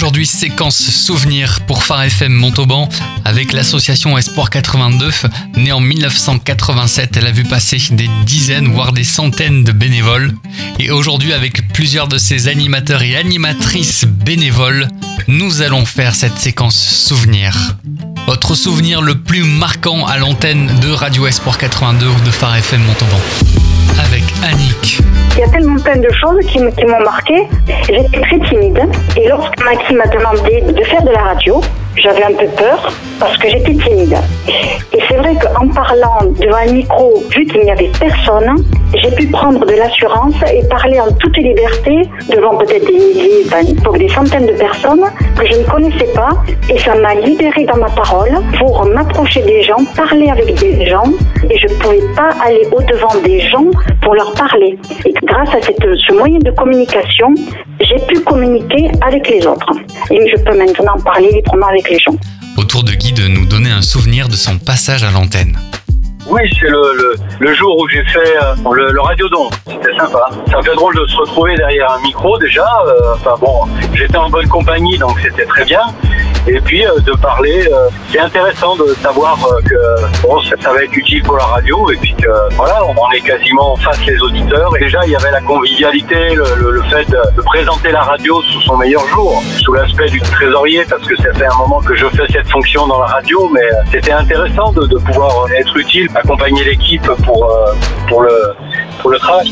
Aujourd'hui, séquence souvenir pour Phare FM Montauban avec l'association Espoir 82. Née en 1987, elle a vu passer des dizaines, voire des centaines de bénévoles. Et aujourd'hui, avec plusieurs de ses animateurs et animatrices bénévoles, nous allons faire cette séquence souvenir. Votre souvenir le plus marquant à l'antenne de Radio Espoir 82 ou de Phare FM Montauban avec Annick. Il y a tellement plein de choses qui, m'ont marqué. J'étais très timide. Et lorsque Maxime m'a demandé de faire de la radio, j'avais un peu peur parce que j'étais timide. Et c'est vrai qu'en parlant devant un micro, vu qu'il n'y avait personne, j'ai pu prendre de l'assurance et parler en toute liberté devant peut-être des milliers, des centaines de personnes que je ne connaissais pas. Et ça m'a libéré dans ma parole pour m'approcher des gens, parler avec des gens. Et je ne pouvais pas aller au-devant des gens pour leur parler. Et grâce à ce moyen de communication, j'ai pu communiquer avec les autres. Et je peux maintenant parler librement avec les gens. Autour de Guy de nous donner un souvenir de son passage à l'antenne. Oui, c'est le, le, jour où j'ai fait euh, le, le radiodon. C'était sympa. Ça fait drôle de se retrouver derrière un micro déjà. Euh, enfin bon, j'étais en bonne compagnie, donc c'était très bien et puis euh, de parler. Euh, c'est intéressant de savoir euh, que bon, ça, va être utile pour la radio et puis que voilà, on est quasiment face les auditeurs. Et déjà, il y avait la convivialité, le, fait de, présenter la radio sous son meilleur jour, sous l'aspect du trésorier, parce que ça fait un moment que je fais cette fonction dans la radio, mais c'était intéressant de, de pouvoir être utile, accompagner l'équipe pour, pour, le, pour le travail.